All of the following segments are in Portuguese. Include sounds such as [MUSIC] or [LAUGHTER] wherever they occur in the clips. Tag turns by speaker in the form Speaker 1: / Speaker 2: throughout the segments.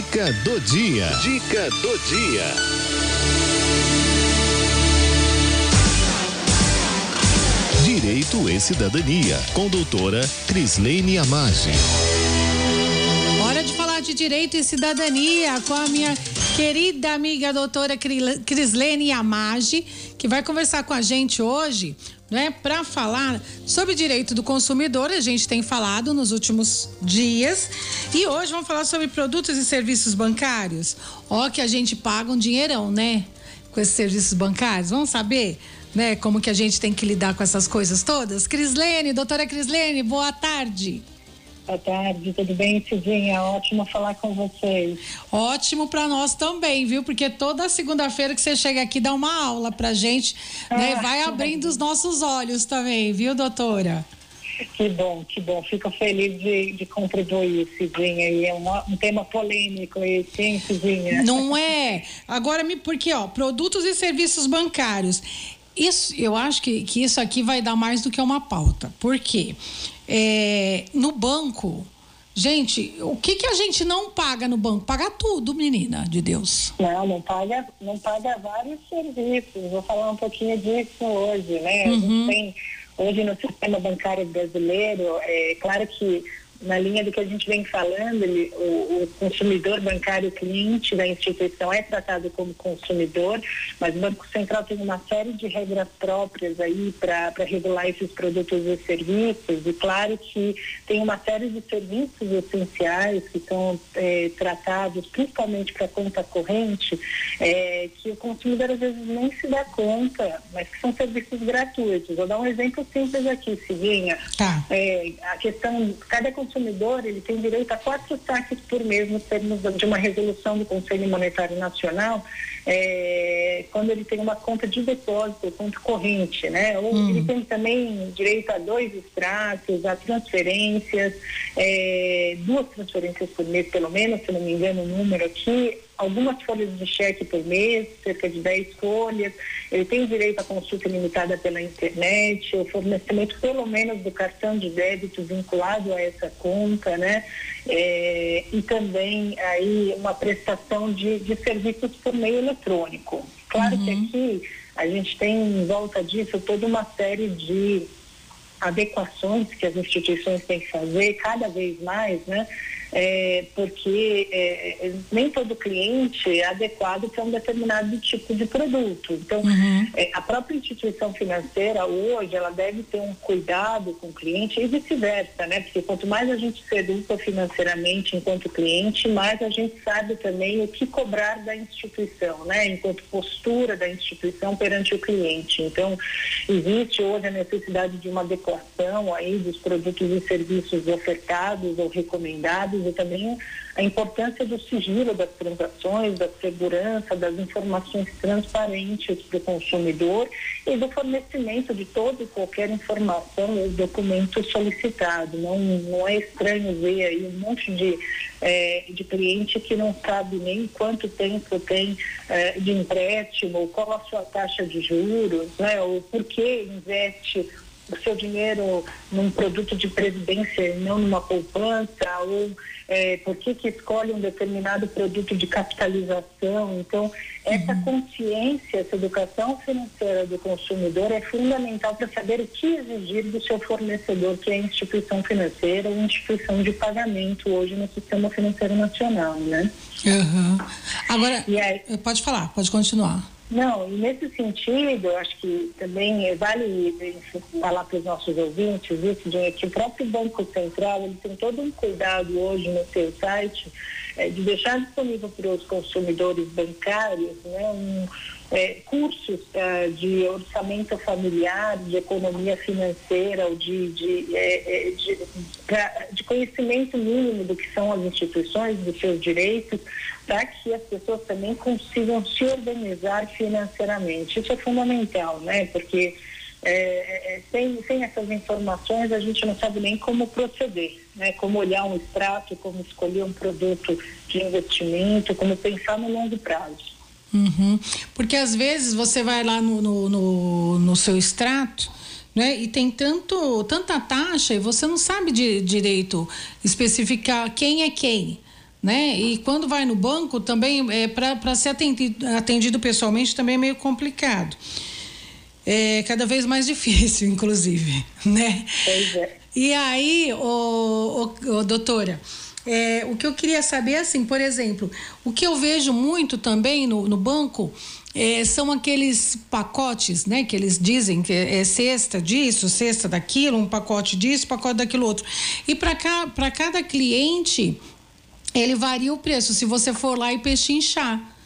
Speaker 1: Dica do dia. Dica do dia. Direito e Cidadania, com doutora Crislene Amage.
Speaker 2: Hora de falar de direito e cidadania com a minha querida amiga doutora Crislene Amage, que vai conversar com a gente hoje né, para falar sobre direito do consumidor. A gente tem falado nos últimos dias e hoje vamos falar sobre produtos e serviços bancários. Ó, que a gente paga um dinheirão, né? Com esses serviços bancários. Vamos saber, né, como que a gente tem que lidar com essas coisas todas? Crislene, doutora Crislene, boa tarde.
Speaker 3: Boa tarde, tudo bem, Cidinha? Ótimo falar com vocês.
Speaker 2: Ótimo para nós também, viu? Porque toda segunda-feira que você chega aqui dá uma aula pra gente, ah, né? Vai abrindo os nossos olhos também, viu, doutora?
Speaker 3: Que bom, que bom. Fico feliz de, de contribuir, Cidinha. E é uma, um tema polêmico esse, hein, Cidinha?
Speaker 2: Não é? Agora, me porque, ó, produtos e serviços bancários. Isso, eu acho que, que isso aqui vai dar mais do que uma pauta. Por quê? É, no banco, gente, o que, que a gente não paga no banco? Paga tudo, menina de Deus.
Speaker 3: Não, não paga, não paga vários serviços. Vou falar um pouquinho disso hoje, né? Uhum. A gente uhum. tem hoje no sistema bancário brasileiro, é claro que na linha do que a gente vem falando, ele, o, o, consumidor bancário cliente da instituição é tratado como consumidor, mas o Banco Central tem uma série de regras próprias aí para regular esses produtos e serviços, e claro que tem uma série de serviços essenciais que são é, tratados principalmente para conta corrente, é, que o consumidor às vezes nem se dá conta, mas que são serviços gratuitos. Vou dar um exemplo simples aqui, Ciguinha. Tá. É, a questão, cada consumidor ele tem direito a quatro saques por mês nos termos de uma resolução do Conselho Monetário Nacional, é, quando ele tem uma conta de depósito, conta corrente, né? Ou hum. ele tem também direito a dois extratos, a transferências, é, duas transferências por mês, pelo menos, se não me engano o número aqui, algumas folhas de cheque por mês, cerca de 10 folhas. Ele tem direito à consulta limitada pela internet, o fornecimento pelo menos do cartão de débito vinculado a essa conta, né? É, e também aí uma prestação de, de serviços por meio eletrônico. Claro uhum. que aqui a gente tem em volta disso toda uma série de adequações que as instituições têm que fazer cada vez mais, né? É, porque é, é, nem todo cliente é adequado para um determinado tipo de produto. Então, uhum. é, a própria instituição financeira hoje ela deve ter um cuidado com o cliente e vice-versa, né? Porque quanto mais a gente se educa financeiramente enquanto cliente, mais a gente sabe também o que cobrar da instituição, né? Enquanto postura da instituição perante o cliente. Então, existe hoje a necessidade de uma adequação aí dos produtos e serviços ofertados ou recomendados e também a importância do sigilo das transações, da segurança, das informações transparentes para o consumidor e do fornecimento de toda e qualquer informação ou documento solicitado. Não, não é estranho ver aí um monte de, é, de cliente que não sabe nem quanto tempo tem é, de empréstimo, qual a sua taxa de juros, né, ou por que investe o seu dinheiro num produto de previdência e não numa poupança, ou é, por que, que escolhe um determinado produto de capitalização. Então, essa uhum. consciência, essa educação financeira do consumidor é fundamental para saber o que exigir do seu fornecedor, que é a instituição financeira ou instituição de pagamento hoje no sistema financeiro nacional, né?
Speaker 2: Uhum. Agora, aí, pode falar, pode continuar.
Speaker 3: Não, e nesse sentido, eu acho que também vale falar para os nossos ouvintes isso, de que o próprio Banco Central ele tem todo um cuidado hoje no seu site é, de deixar disponível para os consumidores bancários né, um, é, cursos é, de orçamento familiar, de economia financeira, ou de, de, é, é, de, pra, de, conhecimento mínimo do que são as instituições, dos seus direitos, para que as pessoas também consigam se organizar financeiramente. Isso é fundamental, né? Porque é, é, sem, sem essas informações a gente não sabe nem como proceder, né? Como olhar um extrato, como escolher um produto de investimento, como pensar no longo prazo.
Speaker 2: Uhum. Porque às vezes você vai lá no, no, no, no seu extrato. Né? E tem tanto, tanta taxa e você não sabe de, direito especificar quem é quem. né? E quando vai no banco também é para ser atendido, atendido pessoalmente também é meio complicado. É cada vez mais [LAUGHS] difícil, inclusive, né?
Speaker 3: Pois é.
Speaker 2: E aí, ô, ô, ô doutora, é, o que eu queria saber, assim, por exemplo, o que eu vejo muito também no, no banco é, são aqueles pacotes, né? Que eles dizem que é cesta disso, cesta daquilo, um pacote disso, pacote daquilo outro. E para cada cliente, ele varia o preço, se você for lá e pechinchar.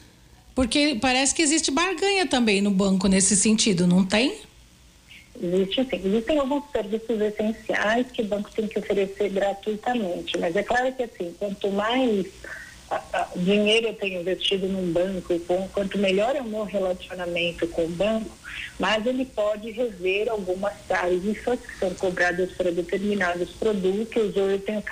Speaker 2: Porque parece que existe barganha também no banco nesse sentido, não tem?
Speaker 3: Existe sim. Existem alguns serviços essenciais que o banco tem que oferecer gratuitamente, mas é claro que assim, quanto mais dinheiro eu tenho investido num banco, quanto melhor é o meu relacionamento com o banco, mas ele pode rever algumas tarifas que são cobradas para determinados produtos, ou eu tenho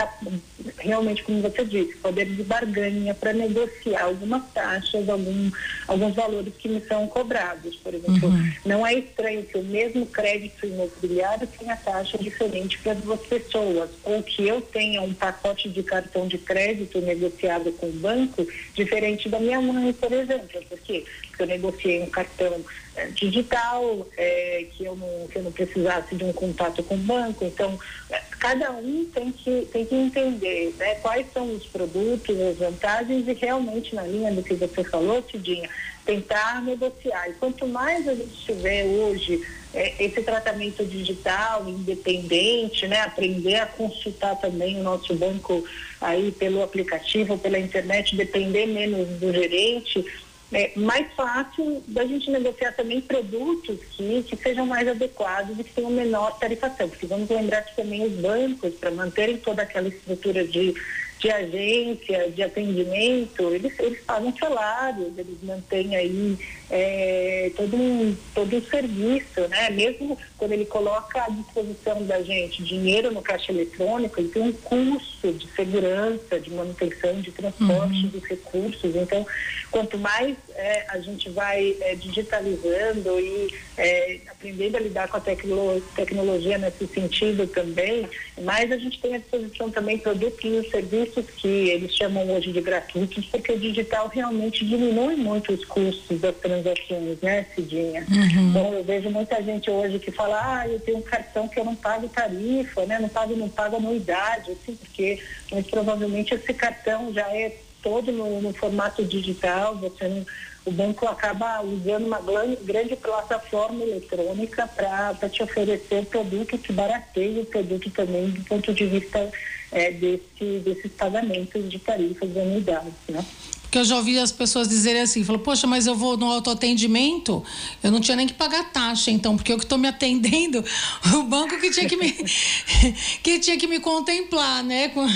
Speaker 3: realmente, como você disse, poder de barganha para negociar algumas taxas, algum, alguns valores que me são cobrados. Por exemplo, uhum. não é estranho que o mesmo crédito imobiliário tenha taxa diferente para duas pessoas, ou que eu tenha um pacote de cartão de crédito negociado com o banco diferente da minha mãe, por exemplo. Porque eu negociei um cartão é, digital, é, que, eu não, que eu não precisasse de um contato com o banco. Então, é, cada um tem que, tem que entender né, quais são os produtos, as vantagens e realmente na linha do que você falou, Tidinha, tentar negociar. E quanto mais a gente tiver hoje é, esse tratamento digital, independente, né, aprender a consultar também o nosso banco aí pelo aplicativo, pela internet, depender menos do gerente, é mais fácil da gente negociar também produtos que, que sejam mais adequados e que tenham menor tarifação. Porque vamos lembrar que também os bancos, para manterem toda aquela estrutura de de agência, de atendimento, eles, eles pagam salários, eles mantêm aí é, todo, um, todo um serviço, né? Mesmo quando ele coloca à disposição da gente dinheiro no caixa eletrônico, ele tem um custo de segurança, de manutenção, de transporte uhum. dos recursos. Então, quanto mais é, a gente vai é, digitalizando e é, aprendendo a lidar com a tecno tecnologia nesse sentido também, mais a gente tem à disposição também produtos e serviços que eles chamam hoje de gratuitos, porque o digital realmente diminui muito os custos das transações, né, Cidinha? Uhum. Então, eu vejo muita gente hoje que fala, ah, eu tenho um cartão que eu não pago tarifa, né, não pago, não pago anuidade, assim, porque muito provavelmente esse cartão já é todo no, no formato digital, você não o banco acaba usando uma grande plataforma eletrônica para te oferecer produto que barateia o produto também do ponto de vista é, desse, desses pagamentos de tarifas anuidades, né?
Speaker 2: Que eu já ouvi as pessoas dizerem assim, falou, poxa, mas eu vou no autoatendimento, eu não tinha nem que pagar taxa, então, porque eu que estou me atendendo, [LAUGHS] o banco que tinha que me [LAUGHS] que tinha que me contemplar, né, com,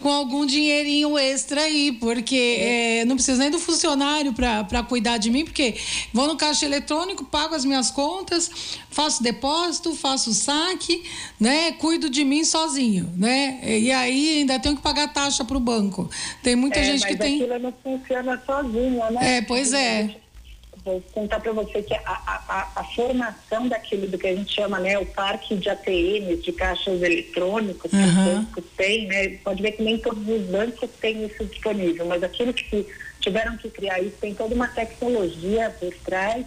Speaker 2: com algum dinheirinho extra aí, porque é, não preciso nem do funcionário para cuidar de mim, porque vou no caixa eletrônico, pago as minhas contas, faço depósito, faço saque, né, cuido de mim sozinho, né, e aí ainda tenho que pagar taxa para o banco. Tem muita
Speaker 3: é,
Speaker 2: gente que tem
Speaker 3: funciona sozinha, né?
Speaker 2: É, pois é.
Speaker 3: Vou contar para você que a, a, a, formação daquilo do que a gente chama, né, o parque de ATMs, de caixas eletrônicos, uhum. que os bancos têm, né? Pode ver que nem todos os bancos têm isso disponível, mas aquilo que tiveram que criar isso tem toda uma tecnologia por trás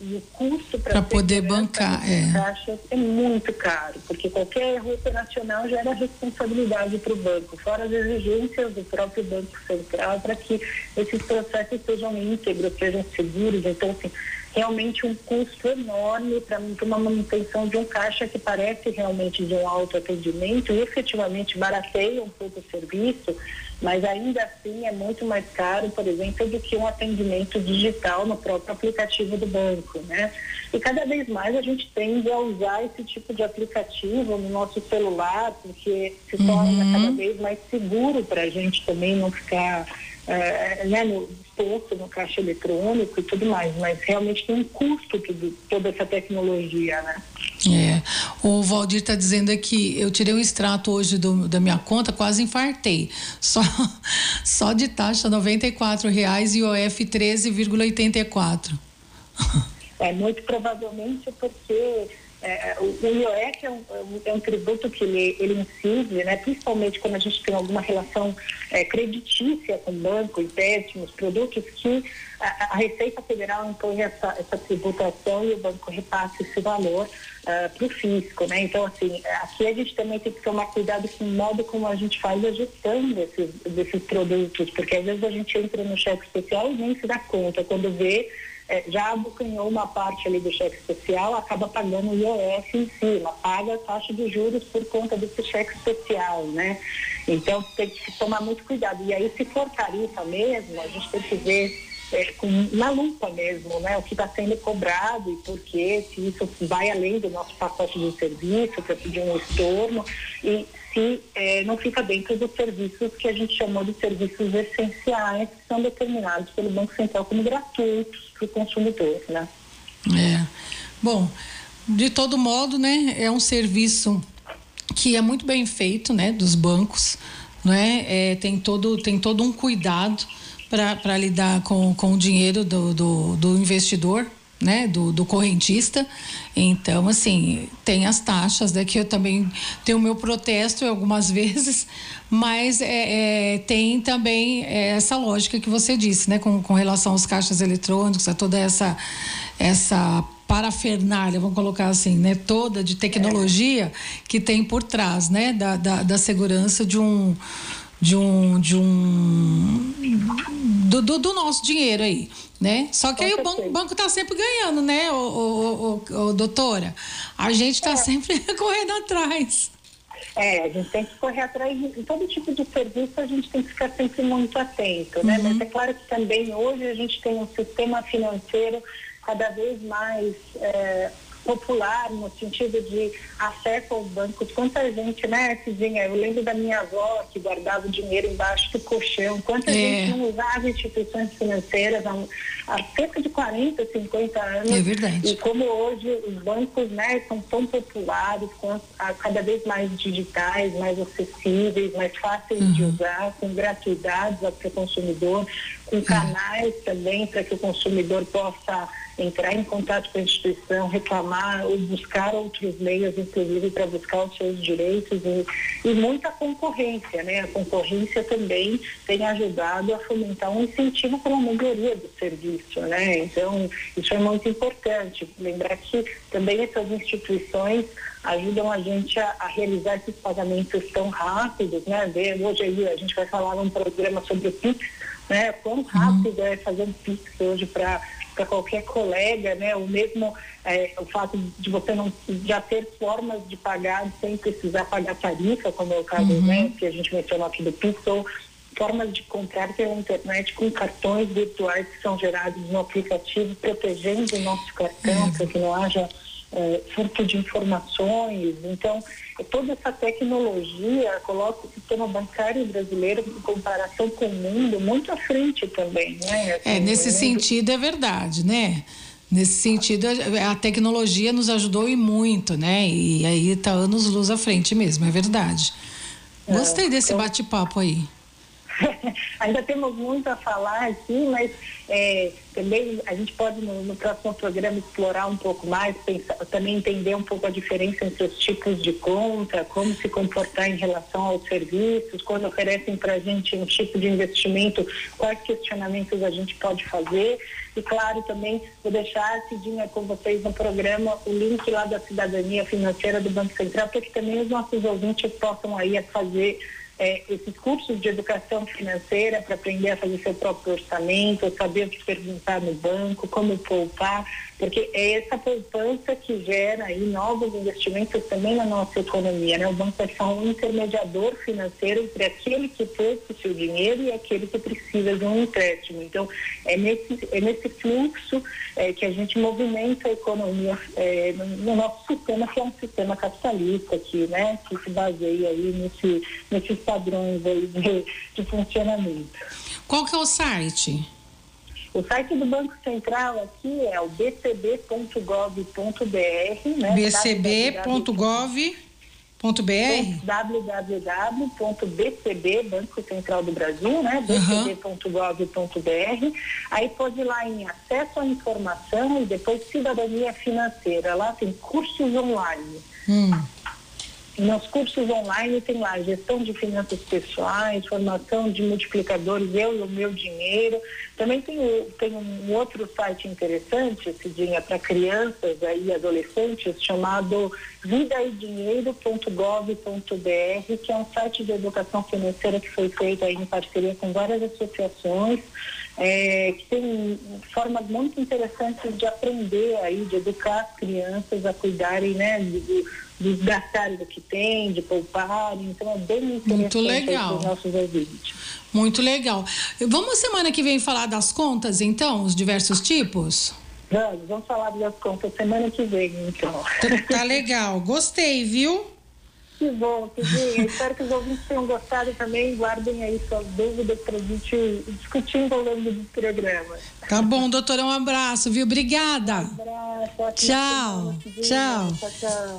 Speaker 3: e o custo para
Speaker 2: poder bancar é.
Speaker 3: taxa é muito caro, porque qualquer erro operacional gera responsabilidade para o banco, fora as exigências do próprio Banco Central para que esses processos sejam íntegros, sejam seguros. Então, assim, realmente um custo enorme para uma manutenção de um caixa que parece realmente de um alto atendimento e efetivamente barateia um pouco o serviço, mas ainda assim é muito mais caro, por exemplo, do que um atendimento digital no próprio aplicativo do banco, né? E cada vez mais a gente tende a usar esse tipo de aplicativo no nosso celular, porque se torna uhum. cada vez mais seguro para a gente também não ficar é, né, no posto, no caixa eletrônico e tudo mais, mas realmente tem um custo tudo, toda essa tecnologia, né?
Speaker 2: É, o Valdir está dizendo aqui, eu tirei um extrato hoje do, da minha conta, quase infartei, [LAUGHS] só, só de taxa R$ reais e OF 13,84.
Speaker 3: É, muito provavelmente porque é, o, o IOF é um, é um, tributo que ele, ele incide, né, principalmente quando a gente tem alguma relação é, creditícia com banco, empréstimos, produtos que a, a, Receita Federal impõe essa, essa tributação e o banco repassa esse valor uh, para o fisco. Né? Então, assim, aqui a gente também tem que tomar cuidado com o modo como a gente faz a gestão desses, desses produtos, porque às vezes a gente entra no cheque especial e nem se dá conta. Quando vê, é, já abocanhou uma parte ali do cheque especial, acaba pagando o IOF em cima, paga a taxa de juros por conta desse cheque especial, né? Então tem que tomar muito cuidado. E aí, se for tarifa mesmo, a gente tem que ver é, com, na lupa mesmo, né? O que está sendo cobrado e por quê, se isso vai além do nosso pacote de serviço para pedir um estorno e se é, não fica dentro dos serviços que a gente chamou de serviços essenciais, que são determinados pelo Banco Central como gratuitos para o consumidor, né?
Speaker 2: É. Bom, de todo modo, né, é um serviço que é muito bem feito, né, dos bancos, né? É, tem todo tem todo um cuidado para lidar com, com o dinheiro do, do, do investidor, né, do, do, correntista. Então, assim, tem as taxas, né, que eu também tenho o meu protesto algumas [LAUGHS] vezes, mas é, é, tem também essa lógica que você disse, né, com, com relação aos caixas eletrônicos, a toda essa, essa parafernália, vamos colocar assim, né, toda de tecnologia que tem por trás, né, da, da, da segurança de um de um de um do, do, do nosso dinheiro aí, né? Só que aí o banco, banco tá sempre ganhando, né, o, o, o, o doutora? A gente está é. sempre [LAUGHS] correndo atrás.
Speaker 3: É, a gente tem que correr atrás de todo tipo de serviço, a gente tem que ficar sempre muito atento, né? Uhum. Mas é claro que também hoje a gente tem um sistema financeiro cada vez mais é, popular, no sentido de acesso aos bancos. Quanta gente, né, Cidinha? Eu lembro da minha avó que guardava o dinheiro embaixo do colchão. Quanta é. gente não usava instituições financeiras há, cerca de 40, 50 anos.
Speaker 2: É verdade.
Speaker 3: E como hoje os bancos, né, são tão populares, cada vez mais digitais, mais acessíveis, mais fáceis uhum. de usar, com gratuidades para o consumidor, com canais também para que o consumidor possa entrar em contato com a instituição, reclamar ou buscar outros meios, inclusive para buscar os seus direitos e, e, muita concorrência, né? A concorrência também tem ajudado a fomentar um incentivo para a melhoria do serviço, né? Então, isso é muito importante. Lembrar que também essas instituições ajudam a gente a, a, realizar esses pagamentos tão rápidos, né? Hoje aí a gente vai falar num programa sobre o PIX, né? Quão rápido uhum. é fazer um PIX hoje para para qualquer colega, né? O mesmo é, o fato de você não já ter formas de pagar sem precisar pagar tarifa, como é o caso, uhum. né? Que a gente mencionou aqui do Pix, ou formas de comprar pela internet com cartões virtuais que são gerados no aplicativo, protegendo o nosso cartão uhum. para que não haja é, furto de informações. Então, toda essa tecnologia coloca o sistema bancário brasileiro, em comparação com o mundo, muito à frente também. Né?
Speaker 2: É, assim, é, nesse sentido é verdade, né? Nesse sentido, a tecnologia nos ajudou e muito, né? E aí está anos luz à frente mesmo, é verdade. É, Gostei desse então... bate-papo aí. [LAUGHS]
Speaker 3: Ainda temos muito a falar aqui, mas é, também a gente pode no, no, próximo programa explorar um pouco mais, pensar, também entender um pouco a diferença entre os tipos de conta, como se comportar em relação aos serviços, quando oferecem para a gente um tipo de investimento, quais questionamentos a gente pode fazer. E claro, também vou deixar, Cidinha, com vocês no programa o link lá da cidadania financeira do Banco Central, para que também os nossos ouvintes possam aí fazer é, esses cursos de educação financeira para aprender a fazer seu próprio orçamento, saber o que perguntar no banco, como poupar, porque é essa poupança que gera aí novos investimentos também na nossa economia, né? O banco é só um intermediador financeiro entre aquele que poupa o seu dinheiro e aquele que precisa de um empréstimo. Então, é nesse, é nesse fluxo é, que a gente movimenta a economia é, no, no, nosso sistema, que é um sistema capitalista, que, né, que se baseia aí nesse, nesses padrões aí de, de funcionamento.
Speaker 2: Qual que é o site?
Speaker 3: O site do Banco Central aqui é o bcb.gov.br, né?
Speaker 2: bcb.gov.br BR?
Speaker 3: www.bcb, Banco Central do Brasil, né? bcb.gov.br. Aí pode ir lá em acesso à informação e depois cidadania financeira. Lá tem cursos online. Hum. Nos cursos online tem lá gestão de finanças pessoais, formação de multiplicadores, eu e o meu dinheiro. Também tem, tem um outro site interessante, Cidinha, para crianças e adolescentes, chamado vidaedinheiro.gov.br, que é um site de educação financeira que foi feito em parceria com várias associações, é, que tem formas muito interessantes de aprender aí, de educar as crianças a cuidarem, né, de, de gastar o que tem, de poupar. Então é bem interessante
Speaker 2: Muito legal.
Speaker 3: os nossos ouvintes.
Speaker 2: Muito legal. Vamos semana que vem falar das contas, então, os diversos tipos?
Speaker 3: Vamos, vamos falar das contas semana que vem, então.
Speaker 2: Tá, tá legal. Gostei, viu?
Speaker 3: Que bom, Cidinha. Espero que os ouvintes tenham gostado também. Guardem aí suas dúvidas para a gente discutir ao longo do programa.
Speaker 2: Tá bom, doutora. Um abraço, viu? Obrigada.
Speaker 3: Um abraço.
Speaker 2: Tchau.
Speaker 3: Tchau. Tchau, tchau.